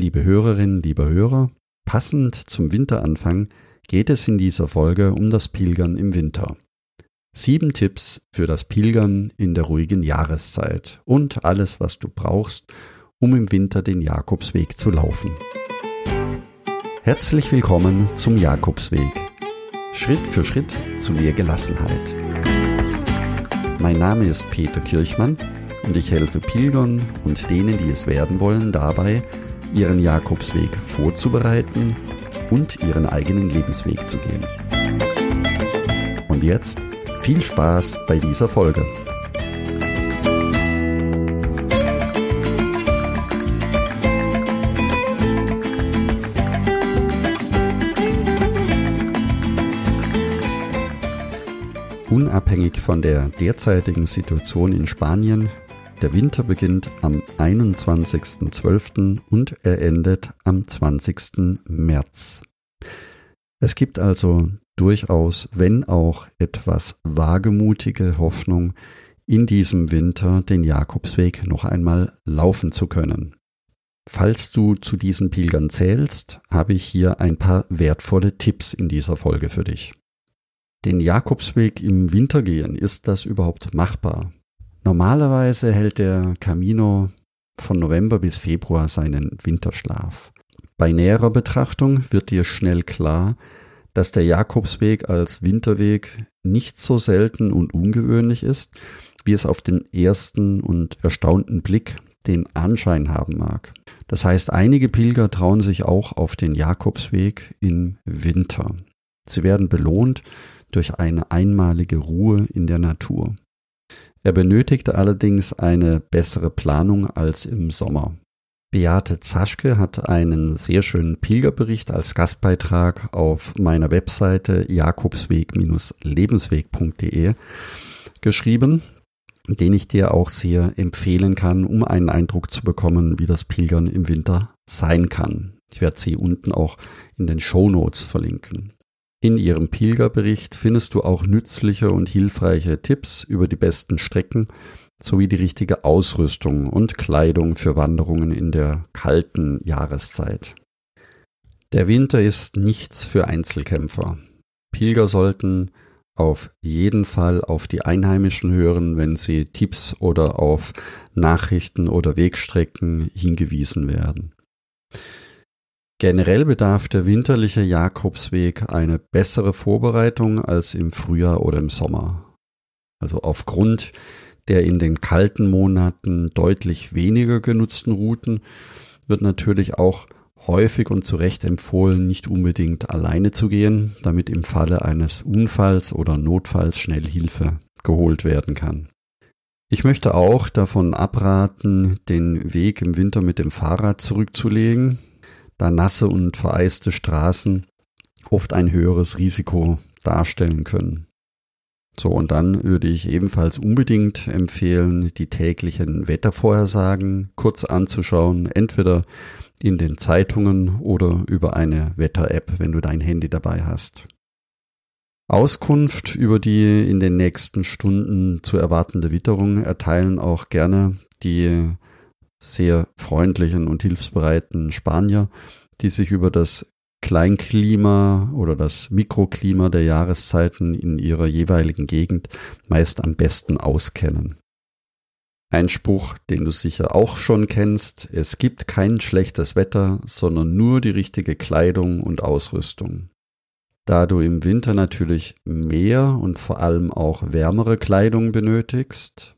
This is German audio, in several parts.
Liebe Hörerinnen, liebe Hörer, passend zum Winteranfang geht es in dieser Folge um das Pilgern im Winter. Sieben Tipps für das Pilgern in der ruhigen Jahreszeit und alles, was du brauchst, um im Winter den Jakobsweg zu laufen. Herzlich willkommen zum Jakobsweg. Schritt für Schritt zu mehr Gelassenheit. Mein Name ist Peter Kirchmann und ich helfe Pilgern und denen, die es werden wollen, dabei, ihren Jakobsweg vorzubereiten und ihren eigenen Lebensweg zu gehen. Und jetzt viel Spaß bei dieser Folge. Unabhängig von der derzeitigen Situation in Spanien der Winter beginnt am 21.12. und er endet am 20. März. Es gibt also durchaus, wenn auch etwas wagemutige Hoffnung, in diesem Winter den Jakobsweg noch einmal laufen zu können. Falls du zu diesen Pilgern zählst, habe ich hier ein paar wertvolle Tipps in dieser Folge für dich. Den Jakobsweg im Winter gehen, ist das überhaupt machbar? Normalerweise hält der Camino von November bis Februar seinen Winterschlaf. Bei näherer Betrachtung wird dir schnell klar, dass der Jakobsweg als Winterweg nicht so selten und ungewöhnlich ist, wie es auf den ersten und erstaunten Blick den Anschein haben mag. Das heißt, einige Pilger trauen sich auch auf den Jakobsweg im Winter. Sie werden belohnt durch eine einmalige Ruhe in der Natur. Er benötigte allerdings eine bessere Planung als im Sommer. Beate Zaschke hat einen sehr schönen Pilgerbericht als Gastbeitrag auf meiner Webseite jakobsweg-lebensweg.de geschrieben, den ich dir auch sehr empfehlen kann, um einen Eindruck zu bekommen, wie das Pilgern im Winter sein kann. Ich werde sie unten auch in den Show Notes verlinken. In Ihrem Pilgerbericht findest du auch nützliche und hilfreiche Tipps über die besten Strecken sowie die richtige Ausrüstung und Kleidung für Wanderungen in der kalten Jahreszeit. Der Winter ist nichts für Einzelkämpfer. Pilger sollten auf jeden Fall auf die Einheimischen hören, wenn sie Tipps oder auf Nachrichten oder Wegstrecken hingewiesen werden. Generell bedarf der winterliche Jakobsweg eine bessere Vorbereitung als im Frühjahr oder im Sommer. Also aufgrund der in den kalten Monaten deutlich weniger genutzten Routen wird natürlich auch häufig und zu Recht empfohlen, nicht unbedingt alleine zu gehen, damit im Falle eines Unfalls oder Notfalls schnell Hilfe geholt werden kann. Ich möchte auch davon abraten, den Weg im Winter mit dem Fahrrad zurückzulegen, da nasse und vereiste Straßen oft ein höheres Risiko darstellen können. So, und dann würde ich ebenfalls unbedingt empfehlen, die täglichen Wettervorhersagen kurz anzuschauen, entweder in den Zeitungen oder über eine Wetter-App, wenn du dein Handy dabei hast. Auskunft über die in den nächsten Stunden zu erwartende Witterung erteilen auch gerne die sehr freundlichen und hilfsbereiten Spanier, die sich über das Kleinklima oder das Mikroklima der Jahreszeiten in ihrer jeweiligen Gegend meist am besten auskennen. Ein Spruch, den du sicher auch schon kennst, es gibt kein schlechtes Wetter, sondern nur die richtige Kleidung und Ausrüstung. Da du im Winter natürlich mehr und vor allem auch wärmere Kleidung benötigst,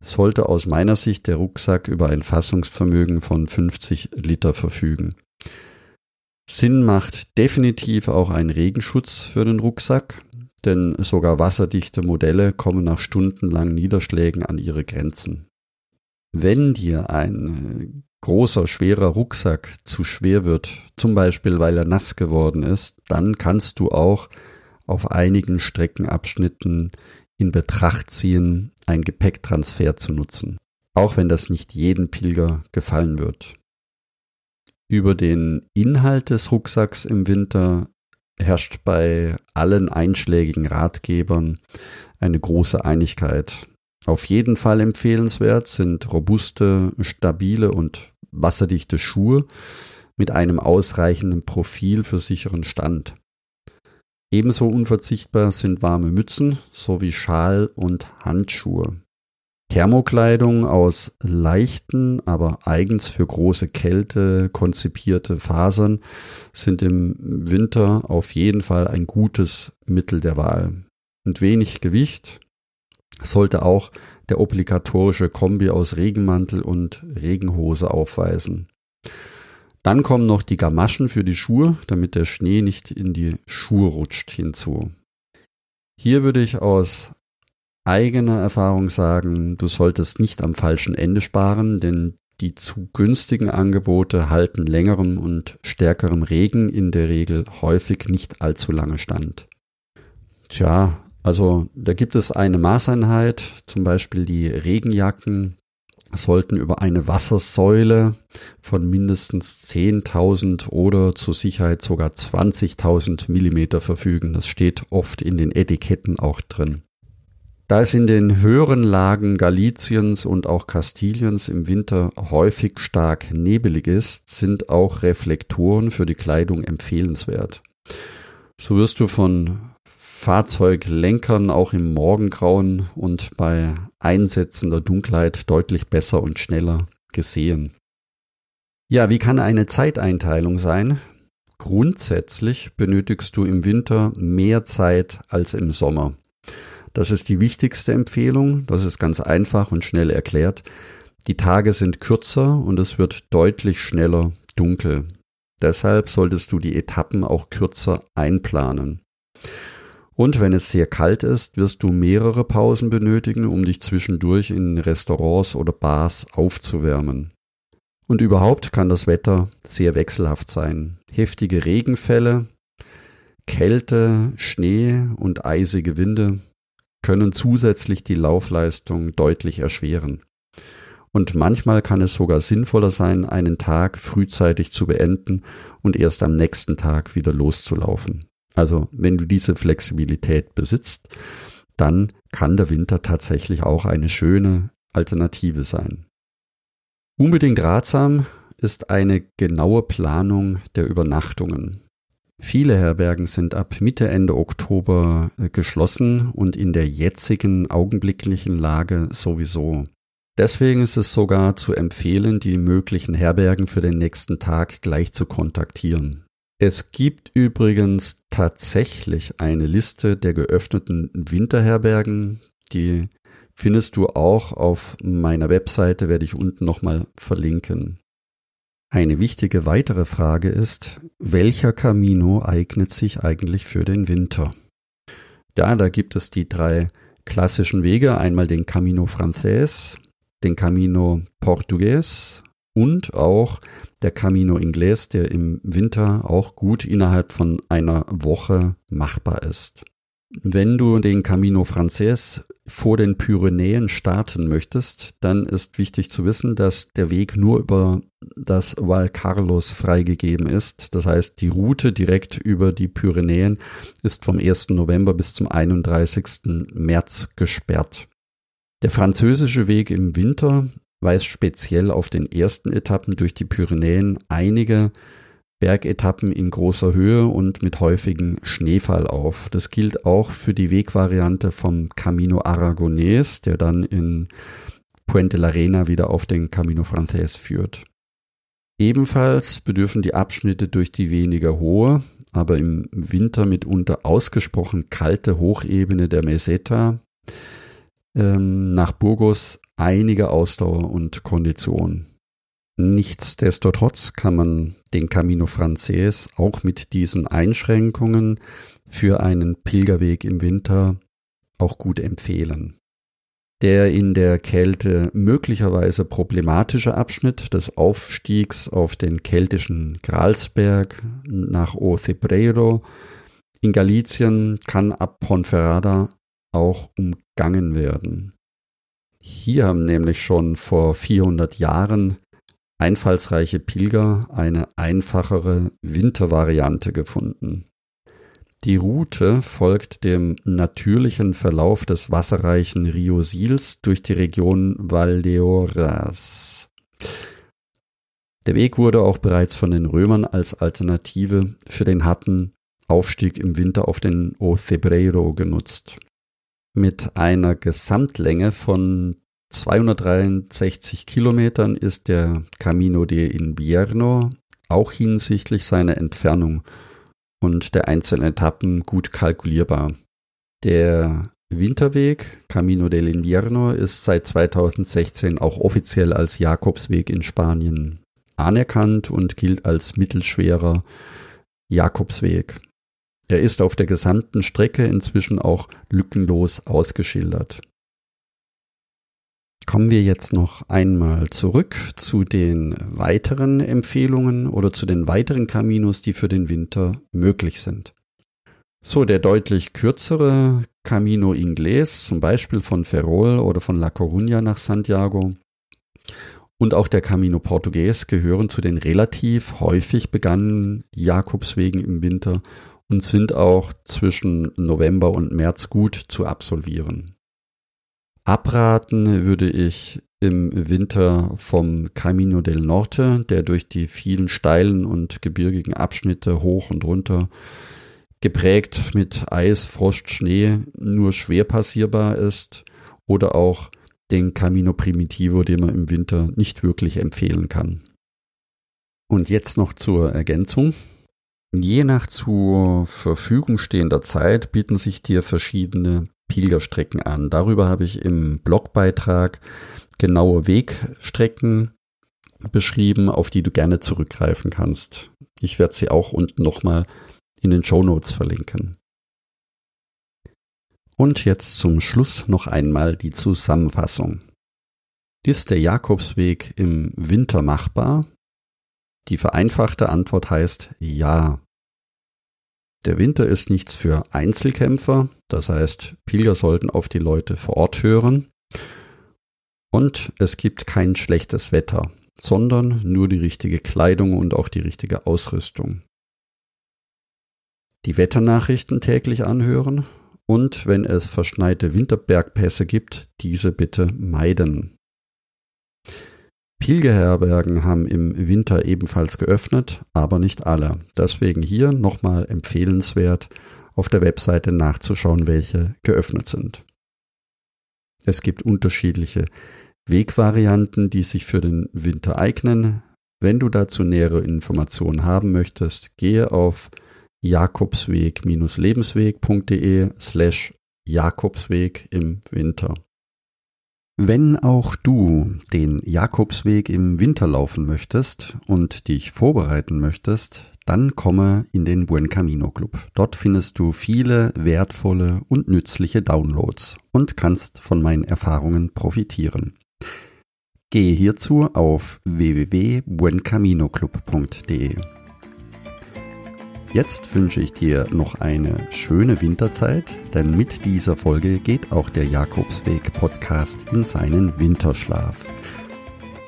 sollte aus meiner Sicht der Rucksack über ein Fassungsvermögen von 50 Liter verfügen. Sinn macht definitiv auch ein Regenschutz für den Rucksack, denn sogar wasserdichte Modelle kommen nach stundenlangen Niederschlägen an ihre Grenzen. Wenn dir ein großer, schwerer Rucksack zu schwer wird, zum Beispiel weil er nass geworden ist, dann kannst du auch auf einigen Streckenabschnitten in Betracht ziehen, einen Gepäcktransfer zu nutzen, auch wenn das nicht jedem Pilger gefallen wird. Über den Inhalt des Rucksacks im Winter herrscht bei allen einschlägigen Ratgebern eine große Einigkeit. Auf jeden Fall empfehlenswert sind robuste, stabile und wasserdichte Schuhe mit einem ausreichenden Profil für sicheren Stand. Ebenso unverzichtbar sind warme Mützen sowie Schal und Handschuhe. Thermokleidung aus leichten, aber eigens für große Kälte konzipierte Fasern sind im Winter auf jeden Fall ein gutes Mittel der Wahl. Und wenig Gewicht sollte auch der obligatorische Kombi aus Regenmantel und Regenhose aufweisen. Dann kommen noch die Gamaschen für die Schuhe, damit der Schnee nicht in die Schuhe rutscht hinzu. Hier würde ich aus eigener Erfahrung sagen, du solltest nicht am falschen Ende sparen, denn die zu günstigen Angebote halten längerem und stärkerem Regen in der Regel häufig nicht allzu lange stand. Tja, also da gibt es eine Maßeinheit, zum Beispiel die Regenjacken sollten über eine Wassersäule von mindestens 10.000 oder zur Sicherheit sogar 20.000 Millimeter verfügen. Das steht oft in den Etiketten auch drin. Da es in den höheren Lagen Galiciens und auch Kastiliens im Winter häufig stark nebelig ist, sind auch Reflektoren für die Kleidung empfehlenswert. So wirst du von Fahrzeuglenkern auch im Morgengrauen und bei einsetzender Dunkelheit deutlich besser und schneller gesehen. Ja, wie kann eine Zeiteinteilung sein? Grundsätzlich benötigst du im Winter mehr Zeit als im Sommer. Das ist die wichtigste Empfehlung. Das ist ganz einfach und schnell erklärt. Die Tage sind kürzer und es wird deutlich schneller dunkel. Deshalb solltest du die Etappen auch kürzer einplanen. Und wenn es sehr kalt ist, wirst du mehrere Pausen benötigen, um dich zwischendurch in Restaurants oder Bars aufzuwärmen. Und überhaupt kann das Wetter sehr wechselhaft sein. Heftige Regenfälle, Kälte, Schnee und eisige Winde können zusätzlich die Laufleistung deutlich erschweren. Und manchmal kann es sogar sinnvoller sein, einen Tag frühzeitig zu beenden und erst am nächsten Tag wieder loszulaufen. Also wenn du diese Flexibilität besitzt, dann kann der Winter tatsächlich auch eine schöne Alternative sein. Unbedingt ratsam ist eine genaue Planung der Übernachtungen. Viele Herbergen sind ab Mitte, Ende Oktober äh, geschlossen und in der jetzigen augenblicklichen Lage sowieso. Deswegen ist es sogar zu empfehlen, die möglichen Herbergen für den nächsten Tag gleich zu kontaktieren. Es gibt übrigens tatsächlich eine Liste der geöffneten Winterherbergen, die findest du auch auf meiner Webseite, werde ich unten nochmal verlinken. Eine wichtige weitere Frage ist, welcher Camino eignet sich eigentlich für den Winter? Ja, da gibt es die drei klassischen Wege, einmal den Camino Frances, den Camino Portugues und auch der Camino Inglés, der im Winter auch gut innerhalb von einer Woche machbar ist. Wenn du den Camino Frances vor den Pyrenäen starten möchtest, dann ist wichtig zu wissen, dass der Weg nur über das Val Carlos freigegeben ist. Das heißt, die Route direkt über die Pyrenäen ist vom 1. November bis zum 31. März gesperrt. Der französische Weg im Winter weist speziell auf den ersten Etappen durch die Pyrenäen einige Bergetappen in großer Höhe und mit häufigem Schneefall auf. Das gilt auch für die Wegvariante vom Camino Aragonés, der dann in Puente la Reina wieder auf den Camino Frances führt. Ebenfalls bedürfen die Abschnitte durch die weniger hohe, aber im Winter mitunter ausgesprochen kalte Hochebene der Meseta ähm, nach Burgos einige Ausdauer und Kondition. Nichtsdestotrotz kann man den Camino Frances auch mit diesen Einschränkungen für einen Pilgerweg im Winter auch gut empfehlen. Der in der Kälte möglicherweise problematische Abschnitt des Aufstiegs auf den keltischen Gralsberg nach Ocebreiro in Galicien kann ab Ponferrada auch umgangen werden. Hier haben nämlich schon vor 400 Jahren einfallsreiche Pilger eine einfachere Wintervariante gefunden. Die Route folgt dem natürlichen Verlauf des wasserreichen Rio Sils durch die Region Valdeorras. Der Weg wurde auch bereits von den Römern als Alternative für den harten Aufstieg im Winter auf den Ocebreiro genutzt. Mit einer Gesamtlänge von 263 Kilometern ist der Camino de Invierno auch hinsichtlich seiner Entfernung und der einzelnen Etappen gut kalkulierbar. Der Winterweg Camino del Invierno ist seit 2016 auch offiziell als Jakobsweg in Spanien anerkannt und gilt als mittelschwerer Jakobsweg. Er ist auf der gesamten Strecke inzwischen auch lückenlos ausgeschildert. Kommen wir jetzt noch einmal zurück zu den weiteren Empfehlungen oder zu den weiteren Caminos, die für den Winter möglich sind. So, der deutlich kürzere Camino Inglés, zum Beispiel von Ferrol oder von La Coruña nach Santiago, und auch der Camino Portugues gehören zu den relativ häufig begangenen Jakobswegen im Winter und sind auch zwischen November und März gut zu absolvieren. Abraten würde ich im Winter vom Camino del Norte, der durch die vielen steilen und gebirgigen Abschnitte hoch und runter geprägt mit Eis, Frost, Schnee nur schwer passierbar ist, oder auch den Camino Primitivo, den man im Winter nicht wirklich empfehlen kann. Und jetzt noch zur Ergänzung. Je nach zur Verfügung stehender Zeit bieten sich dir verschiedene Pilgerstrecken an. Darüber habe ich im Blogbeitrag genaue Wegstrecken beschrieben, auf die du gerne zurückgreifen kannst. Ich werde sie auch unten nochmal in den Show Notes verlinken. Und jetzt zum Schluss noch einmal die Zusammenfassung. Ist der Jakobsweg im Winter machbar? Die vereinfachte Antwort heißt ja. Der Winter ist nichts für Einzelkämpfer, das heißt, Pilger sollten auf die Leute vor Ort hören. Und es gibt kein schlechtes Wetter, sondern nur die richtige Kleidung und auch die richtige Ausrüstung. Die Wetternachrichten täglich anhören und wenn es verschneite Winterbergpässe gibt, diese bitte meiden. Pilgerherbergen haben im Winter ebenfalls geöffnet, aber nicht alle. Deswegen hier nochmal empfehlenswert, auf der Webseite nachzuschauen, welche geöffnet sind. Es gibt unterschiedliche Wegvarianten, die sich für den Winter eignen. Wenn du dazu nähere Informationen haben möchtest, gehe auf jakobsweg-lebensweg.de slash Jakobsweg im Winter. Wenn auch du den Jakobsweg im Winter laufen möchtest und dich vorbereiten möchtest, dann komme in den Buen Camino Club. Dort findest du viele wertvolle und nützliche Downloads und kannst von meinen Erfahrungen profitieren. Gehe hierzu auf www.buencaminoclub.de. Jetzt wünsche ich dir noch eine schöne Winterzeit, denn mit dieser Folge geht auch der Jakobsweg Podcast in seinen Winterschlaf.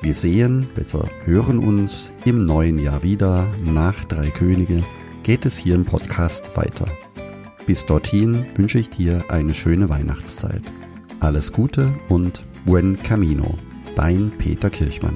Wir sehen, besser hören uns im neuen Jahr wieder. Nach Drei Könige geht es hier im Podcast weiter. Bis dorthin wünsche ich dir eine schöne Weihnachtszeit. Alles Gute und buen camino. Dein Peter Kirchmann.